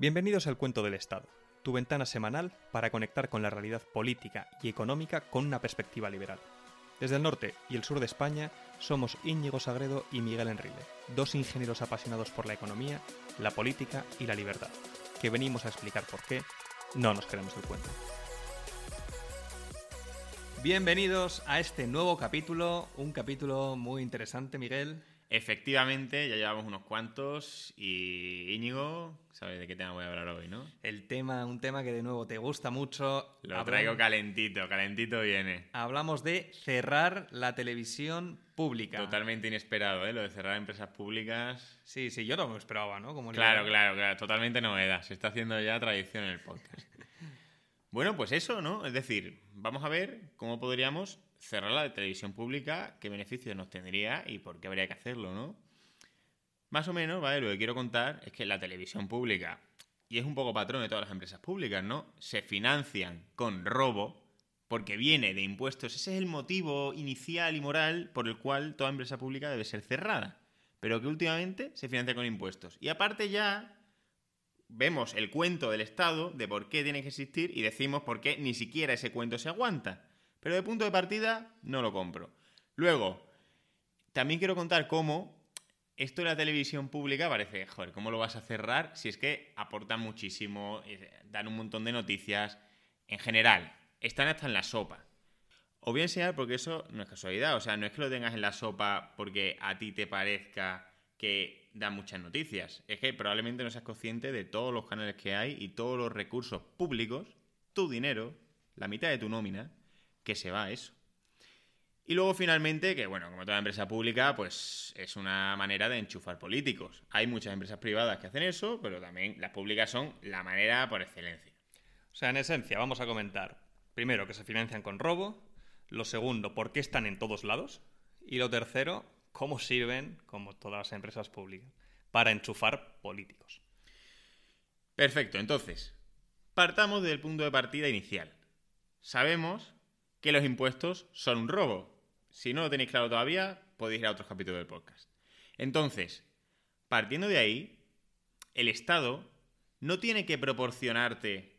Bienvenidos al Cuento del Estado, tu ventana semanal para conectar con la realidad política y económica con una perspectiva liberal. Desde el norte y el sur de España somos Íñigo Sagredo y Miguel Enrile, dos ingenieros apasionados por la economía, la política y la libertad, que venimos a explicar por qué no nos queremos el cuento. Bienvenidos a este nuevo capítulo, un capítulo muy interesante, Miguel. Efectivamente, ya llevamos unos cuantos y Íñigo, ¿sabes de qué tema voy a hablar hoy, no? El tema, un tema que de nuevo te gusta mucho. Lo traigo calentito, calentito viene. Hablamos de cerrar la televisión pública. Totalmente inesperado, ¿eh? Lo de cerrar empresas públicas. Sí, sí, yo no me lo esperaba, ¿no? Como claro, claro, claro, totalmente novedad. Se está haciendo ya tradición en el podcast. bueno, pues eso, ¿no? Es decir, vamos a ver cómo podríamos cerrar la televisión pública, qué beneficios nos tendría y por qué habría que hacerlo, ¿no? Más o menos, ¿vale? Lo que quiero contar es que la televisión pública, y es un poco patrón de todas las empresas públicas, ¿no? Se financian con robo porque viene de impuestos. Ese es el motivo inicial y moral por el cual toda empresa pública debe ser cerrada. Pero que últimamente se financia con impuestos. Y aparte ya vemos el cuento del Estado de por qué tiene que existir y decimos por qué ni siquiera ese cuento se aguanta. Pero de punto de partida no lo compro. Luego, también quiero contar cómo esto de la televisión pública parece, joder, ¿cómo lo vas a cerrar si es que aportan muchísimo, eh, dan un montón de noticias? En general, están hasta en la sopa. Os voy a enseñar porque eso no es casualidad, o sea, no es que lo tengas en la sopa porque a ti te parezca que da muchas noticias, es que probablemente no seas consciente de todos los canales que hay y todos los recursos públicos, tu dinero, la mitad de tu nómina, que se va eso. Y luego finalmente, que bueno, como toda empresa pública, pues es una manera de enchufar políticos. Hay muchas empresas privadas que hacen eso, pero también las públicas son la manera por excelencia. O sea, en esencia, vamos a comentar, primero, que se financian con robo, lo segundo, por qué están en todos lados, y lo tercero, cómo sirven, como todas las empresas públicas, para enchufar políticos. Perfecto, entonces, partamos del punto de partida inicial. Sabemos que los impuestos son un robo. Si no lo tenéis claro todavía, podéis ir a otros capítulos del podcast. Entonces, partiendo de ahí, el Estado no tiene que proporcionarte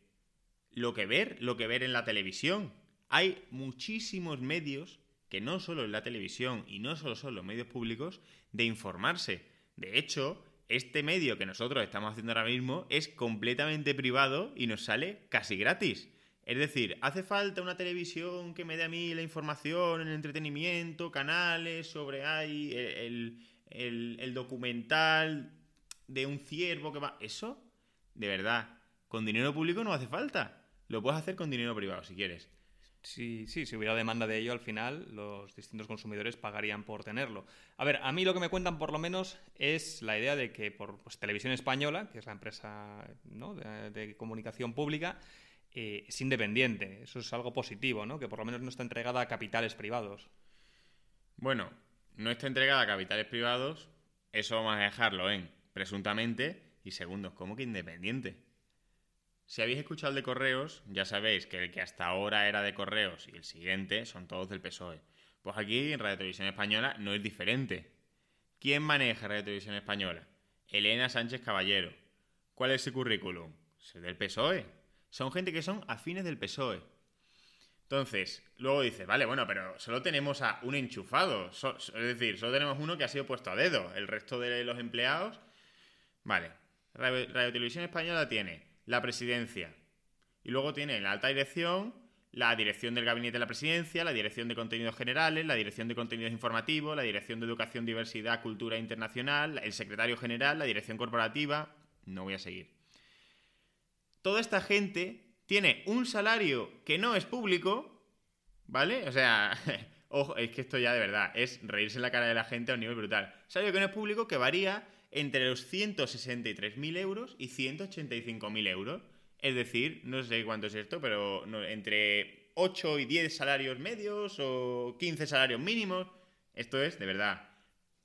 lo que ver, lo que ver en la televisión. Hay muchísimos medios, que no solo en la televisión y no solo son los medios públicos, de informarse. De hecho, este medio que nosotros estamos haciendo ahora mismo es completamente privado y nos sale casi gratis. Es decir, hace falta una televisión que me dé a mí la información, el entretenimiento, canales sobre ahí, el, documental de un ciervo que va. Eso, de verdad, con dinero público no hace falta. Lo puedes hacer con dinero privado si quieres. Sí, sí, si hubiera demanda de ello, al final los distintos consumidores pagarían por tenerlo. A ver, a mí lo que me cuentan por lo menos es la idea de que por pues, Televisión Española, que es la empresa de comunicación pública, eh, es independiente. Eso es algo positivo, ¿no? Que por lo menos no está entregada a capitales privados. Bueno, no está entregada a capitales privados, eso vamos a dejarlo en presuntamente. Y segundo, ¿cómo que independiente? Si habéis escuchado el de correos, ya sabéis que el que hasta ahora era de correos y el siguiente son todos del PSOE. Pues aquí en Radio Televisión Española no es diferente. ¿Quién maneja Radio Televisión Española? Elena Sánchez Caballero. ¿Cuál es su currículum? Es el del PSOE son gente que son afines del PSOE. Entonces, luego dice, vale, bueno, pero solo tenemos a un enchufado. es decir, solo tenemos uno que ha sido puesto a dedo. El resto de los empleados. Vale. Radio, Televisión Española tiene la presidencia. Y luego tiene la alta dirección, la dirección del gabinete de la presidencia, la dirección de contenidos generales, la dirección de contenidos informativos, la dirección de educación, diversidad, cultura internacional, el secretario general, la dirección corporativa. No voy a seguir toda esta gente tiene un salario que no es público, ¿vale? O sea, ojo, es que esto ya de verdad es reírse en la cara de la gente a un nivel brutal. Salario que no es público que varía entre los 163.000 euros y 185.000 euros. Es decir, no sé cuánto es esto, pero entre 8 y 10 salarios medios o 15 salarios mínimos. Esto es, de verdad,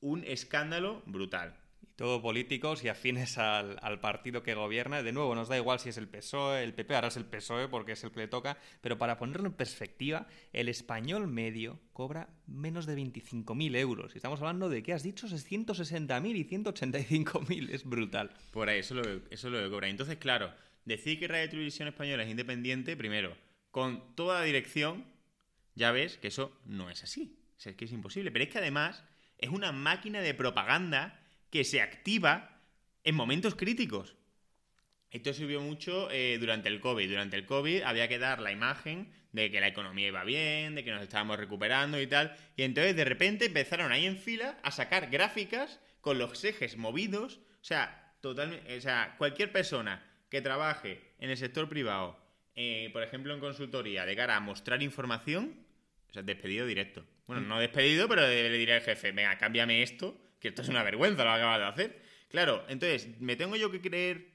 un escándalo brutal. Todo políticos y afines al, partido que gobierna. De nuevo, nos da igual si es el PSOE, el PP, ahora es el PSOE porque es el que le toca, pero para ponerlo en perspectiva, el español medio cobra menos de 25.000 euros. Y estamos hablando de, ¿qué has dicho? 160.000 y 185.000. Es brutal. Por ahí, eso lo, eso lo cobra. Entonces, claro, decir que Radio Televisión Española es independiente, primero, con toda la dirección, ya ves que eso no es así. es que es imposible. Pero es que además es una máquina de propaganda que se activa en momentos críticos. Esto sirvió mucho eh, durante el COVID. Durante el COVID había que dar la imagen de que la economía iba bien, de que nos estábamos recuperando y tal. Y entonces de repente empezaron ahí en fila a sacar gráficas con los ejes movidos. O sea, totalmente, o sea cualquier persona que trabaje en el sector privado, eh, por ejemplo en consultoría, de cara a mostrar información, o sea, despedido directo. Bueno, no despedido, pero le diré al jefe, venga, cámbiame esto que esto es una vergüenza lo que acabas de hacer. Claro, entonces, me tengo yo que creer...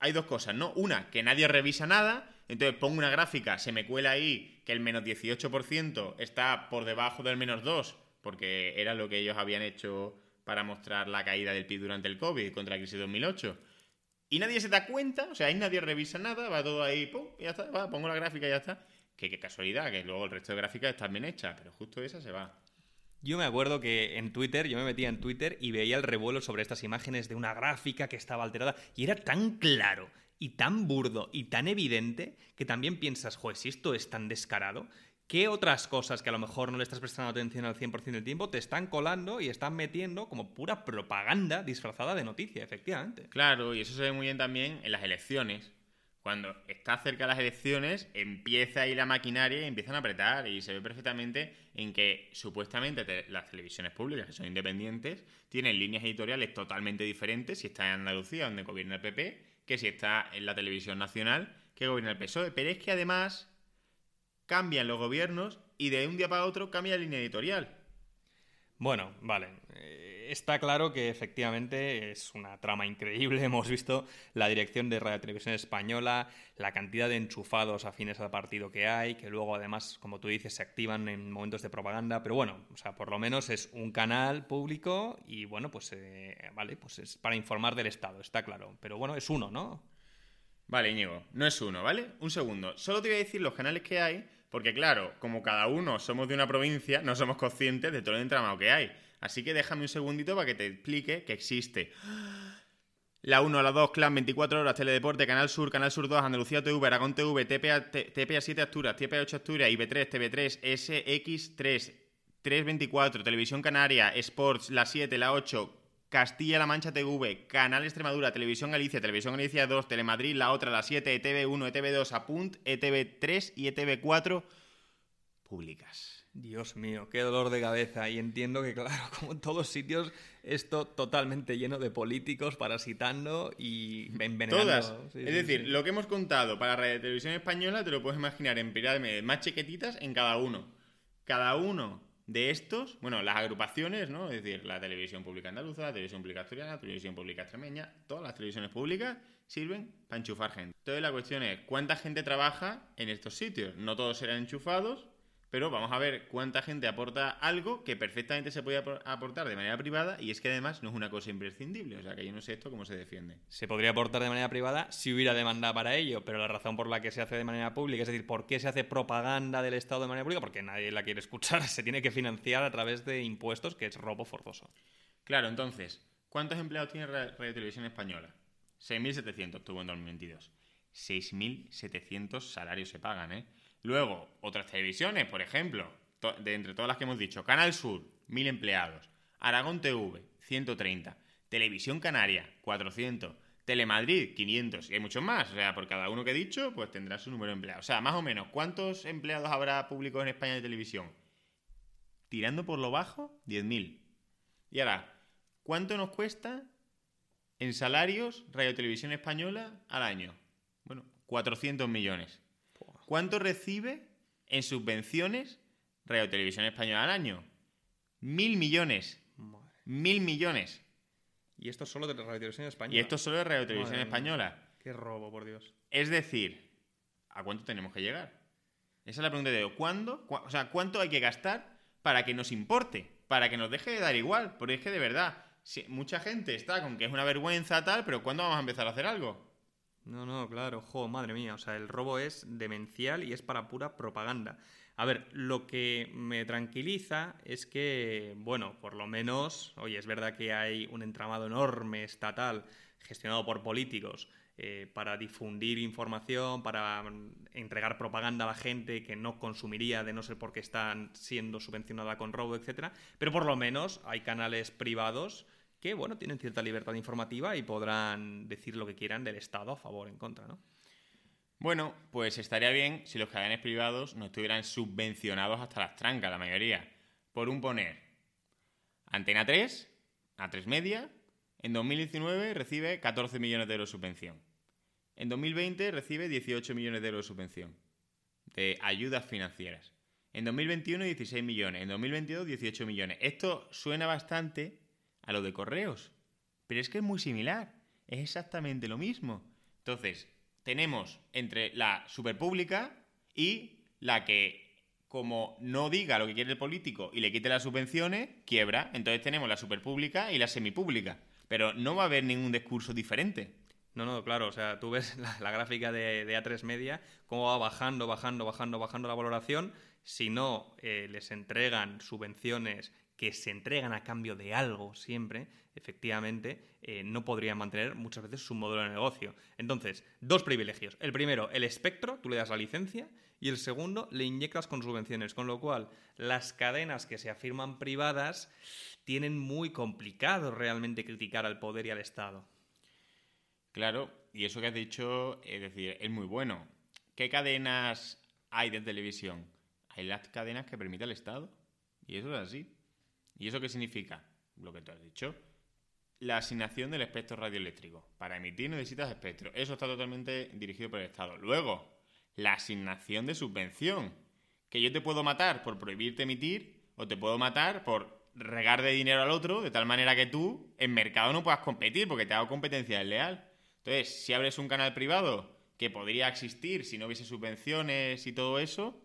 Hay dos cosas, ¿no? Una, que nadie revisa nada, entonces pongo una gráfica, se me cuela ahí que el menos 18% está por debajo del menos 2, porque era lo que ellos habían hecho para mostrar la caída del PIB durante el COVID contra la crisis de 2008. Y nadie se da cuenta, o sea, ahí nadie revisa nada, va todo ahí, pum, y ya está, va, pongo la gráfica y ya está. Que qué casualidad, que luego el resto de gráficas están bien hechas, pero justo esa se va. Yo me acuerdo que en Twitter, yo me metía en Twitter y veía el revuelo sobre estas imágenes de una gráfica que estaba alterada y era tan claro y tan burdo y tan evidente que también piensas, joder, si esto es tan descarado, ¿qué otras cosas que a lo mejor no le estás prestando atención al 100% del tiempo te están colando y están metiendo como pura propaganda disfrazada de noticia, efectivamente? Claro, y eso se ve muy bien también en las elecciones cuando está cerca las elecciones, empieza ahí la maquinaria y empiezan a apretar. Y se ve perfectamente en que supuestamente las televisiones públicas, que son independientes, tienen líneas editoriales totalmente diferentes si está en Andalucía, donde gobierna el PP, que si está en la televisión nacional, que gobierna el PSOE. Pero es que además cambian los gobiernos y de un día para otro cambia la línea editorial. Bueno, vale. Eh, está claro que efectivamente es una trama increíble. Hemos visto la dirección de Radio Televisión Española, la cantidad de enchufados afines al partido que hay, que luego además, como tú dices, se activan en momentos de propaganda. Pero bueno, o sea, por lo menos es un canal público y bueno, pues eh, vale, pues es para informar del Estado, está claro. Pero bueno, es uno, ¿no? Vale, Íñigo, no es uno, ¿vale? Un segundo. Solo te voy a decir los canales que hay porque claro, como cada uno somos de una provincia, no somos conscientes de todo el entramado que hay. Así que déjame un segundito para que te explique que existe. La 1, la 2, Clan, 24 horas, Teledeporte, Canal Sur, Canal Sur 2, Andalucía TV, Aragón TV, TPA, TPA 7 Asturias, TPA 8 Asturias, IB3, TV3, SX3, 324, Televisión Canaria, Sports, la 7, la 8, Castilla-La Mancha TV, Canal Extremadura, Televisión Galicia, Televisión Galicia 2, Telemadrid, la otra, la 7, ETV1, ETV2, Apunt, ETV3 y ETV4 públicas. Dios mío, qué dolor de cabeza. Y entiendo que, claro, como en todos sitios, esto totalmente lleno de políticos parasitando y envenenando. Todas. es decir, lo que hemos contado para Radio Televisión Española te lo puedes imaginar en pirámides más chiquititas en cada uno. Cada uno de estos, bueno, las agrupaciones, ¿no? Es decir, la televisión pública andaluza, la televisión pública asturiana, la televisión pública extremeña, todas las televisiones públicas sirven para enchufar gente. Entonces la cuestión es, ¿cuánta gente trabaja en estos sitios? No todos serán enchufados, pero vamos a ver cuánta gente aporta algo que perfectamente se puede aportar de manera privada y es que además no es una cosa imprescindible. O sea que yo no sé esto cómo se defiende. Se podría aportar de manera privada si hubiera demanda para ello, pero la razón por la que se hace de manera pública, es decir, ¿por qué se hace propaganda del Estado de manera pública? Porque nadie la quiere escuchar, se tiene que financiar a través de impuestos, que es robo forzoso. Claro, entonces, ¿cuántos empleados tiene Radio Televisión Española? 6.700 tuvo en 2022. 6.700 salarios se pagan, ¿eh? Luego, otras televisiones, por ejemplo, de entre todas las que hemos dicho, Canal Sur, 1000 empleados, Aragón TV, 130, Televisión Canaria, 400, Telemadrid, 500, y hay muchos más. O sea, por cada uno que he dicho, pues tendrá su número de empleados. O sea, más o menos, ¿cuántos empleados habrá públicos en España de televisión? Tirando por lo bajo, 10.000. Y ahora, ¿cuánto nos cuesta en salarios Radio Televisión Española al año? Bueno, 400 millones. ¿Cuánto recibe en subvenciones Radio Televisión Española al año? Mil millones. Mil millones. Y esto solo de Radio Televisión Española. Y esto solo de Radio Televisión Española. Qué robo, por Dios. Es decir, ¿a cuánto tenemos que llegar? Esa es la pregunta de ¿cuándo? o sea, ¿cuánto hay que gastar para que nos importe? Para que nos deje de dar igual. Porque es que de verdad, sí, mucha gente está con que es una vergüenza tal, pero ¿cuándo vamos a empezar a hacer algo? No, no, claro, jo, madre mía, o sea, el robo es demencial y es para pura propaganda. A ver, lo que me tranquiliza es que, bueno, por lo menos, oye, es verdad que hay un entramado enorme estatal gestionado por políticos eh, para difundir información, para mm, entregar propaganda a la gente que no consumiría de no ser porque están siendo subvencionada con robo, etcétera. Pero por lo menos hay canales privados que, bueno, tienen cierta libertad informativa y podrán decir lo que quieran del Estado a favor o en contra, ¿no? Bueno, pues estaría bien si los canales privados no estuvieran subvencionados hasta las trancas, la mayoría. Por un poner, Antena 3, A3 Media, en 2019 recibe 14 millones de euros de subvención. En 2020 recibe 18 millones de euros de subvención de ayudas financieras. En 2021 16 millones, en 2022 18 millones. Esto suena bastante a lo de correos. Pero es que es muy similar. Es exactamente lo mismo. Entonces, tenemos entre la superpública y la que, como no diga lo que quiere el político y le quite las subvenciones, quiebra. Entonces tenemos la superpública y la semipública. Pero no va a haber ningún discurso diferente. No, no, claro, o sea, tú ves la, gráfica de, A3 Media, cómo va bajando, bajando, bajando, bajando la valoración. Si no eh, les entregan subvenciones que se entregan a cambio de algo siempre, efectivamente, eh, no podrían mantener muchas veces su modelo de negocio. Entonces, dos privilegios. El primero, el espectro, tú le das la licencia, y el segundo, le inyectas con subvenciones, con lo cual las cadenas que se afirman privadas tienen muy complicado realmente criticar al poder y al Estado. Claro, y eso que has dicho, es decir, es muy bueno. ¿Qué cadenas hay de televisión? Hay las cadenas que permite el Estado. Y eso es así. ¿Y eso qué significa? Lo que tú has dicho. La asignación del espectro radioeléctrico. Para emitir necesitas espectro. Eso está totalmente dirigido por el Estado. Luego, la asignación de subvención. Que yo te puedo matar por prohibirte emitir o te puedo matar por regar de dinero al otro de tal manera que tú en mercado no puedas competir porque te hago competencia desleal. Entonces, si abres un canal privado que podría existir si no hubiese subvenciones y todo eso,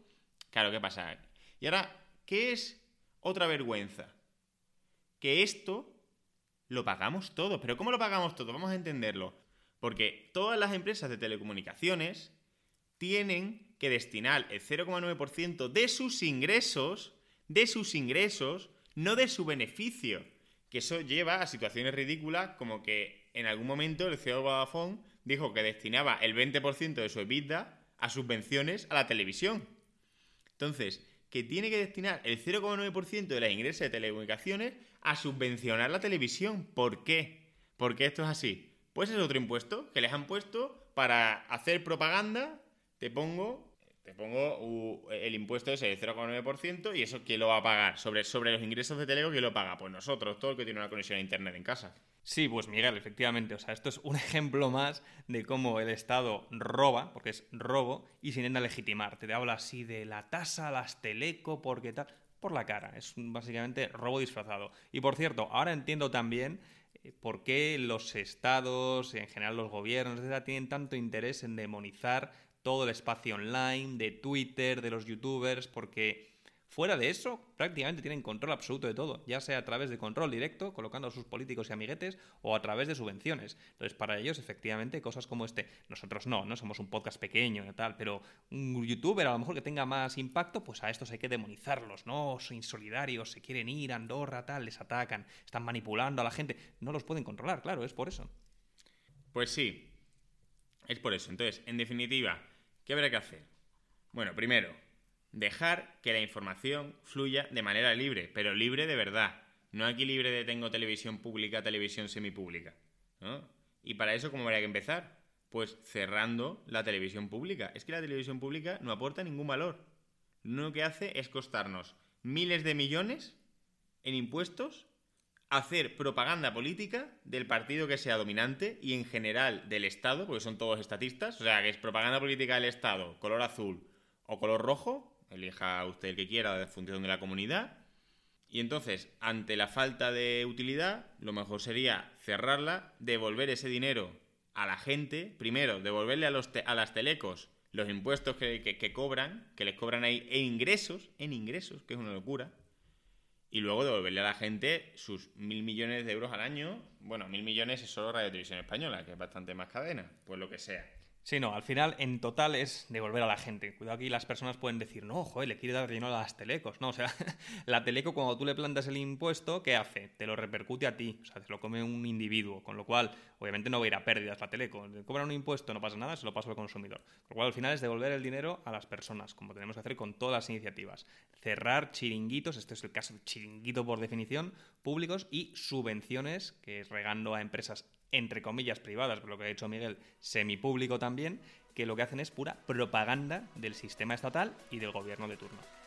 claro, ¿qué pasa? Y ahora, ¿qué es otra vergüenza? que esto lo pagamos todo. ¿Pero cómo lo pagamos todo? Vamos a entenderlo. Porque todas las empresas de telecomunicaciones tienen que destinar el 0,9% de sus ingresos, de sus ingresos, no de su beneficio. Que eso lleva a situaciones ridículas como que en algún momento el CEO de Vodafone dijo que destinaba el 20% de su EBITDA a subvenciones a la televisión. Entonces, que tiene que destinar el 0,9% de los ingresos de telecomunicaciones a subvencionar la televisión. ¿Por qué? ¿Por qué esto es así? Pues es otro impuesto que les han puesto para hacer propaganda. Te pongo, te pongo el impuesto ese del 0,9% y eso ¿quién lo va a pagar? Sobre, sobre los ingresos de Telego, ¿quién lo paga? Pues nosotros, todo el que tiene una conexión a Internet en casa. Sí, pues Miguel, efectivamente. O sea, esto es un ejemplo más de cómo el Estado roba, porque es robo, y se intenta legitimar. Te habla así de la tasa, las teleco, porque tal por la cara. Es básicamente robo disfrazado. Y por cierto, ahora entiendo también eh, por qué los estados, en general los gobiernos, etcétera, tienen tanto interés en demonizar todo el espacio online, de Twitter, de los youtubers, porque Fuera de eso, prácticamente tienen control absoluto de todo, ya sea a través de control directo, colocando a sus políticos y amiguetes, o a través de subvenciones. Entonces, para ellos, efectivamente, cosas como este, nosotros no, no somos un podcast pequeño y tal, pero un youtuber a lo mejor que tenga más impacto, pues a estos hay que demonizarlos, ¿no? Son insolidarios, se quieren ir a Andorra, tal, les atacan, están manipulando a la gente. No los pueden controlar, claro, es por eso. Pues sí, es por eso. Entonces, en definitiva, ¿qué habrá que hacer? Bueno, primero, Dejar que la información fluya de manera libre, pero libre de verdad. No aquí libre de tengo televisión pública, televisión semipública. ¿no? Y para eso, ¿cómo habría que empezar? Pues cerrando la televisión pública. Es que la televisión pública no aporta ningún valor. Lo único que hace es costarnos miles de millones en impuestos, hacer propaganda política del partido que sea dominante y en general del Estado, porque son todos estatistas, o sea, que es propaganda política del Estado, color azul o color rojo, elija usted el que quiera de función de la comunidad. Y entonces, ante la falta de utilidad, lo mejor sería cerrarla, devolver ese dinero a la gente, primero, devolverle a, los a las telecos los impuestos que, que, cobran, que les cobran ahí en ingresos, en ingresos, que es una locura, y luego devolverle a la gente sus mil millones de euros al año. Bueno, mil millones es solo Radio Televisión Española, que es bastante más cadena, pues lo que sea. Sí, no, al final en total es devolver a la gente. Cuidado aquí las personas pueden decir, no, joder, le quiere dar dinero a las telecos. No, o sea, la teleco cuando tú le plantas el impuesto, ¿qué hace? Te lo repercute a ti, o sea, te lo come un individuo, con lo cual obviamente no va a ir a pérdidas la teleco. Le cobran un impuesto, no pasa nada, se lo pasa al consumidor. Con lo cual al final es devolver el dinero a las personas, como tenemos que hacer con todas las iniciativas. Cerrar chiringuitos, este es el caso de chiringuito por definición, públicos y subvenciones, que es regando a empresas entre comillas privadas, por lo que ha dicho Miguel, semipúblico también, que lo que hacen es pura propaganda del sistema estatal y del gobierno de turno.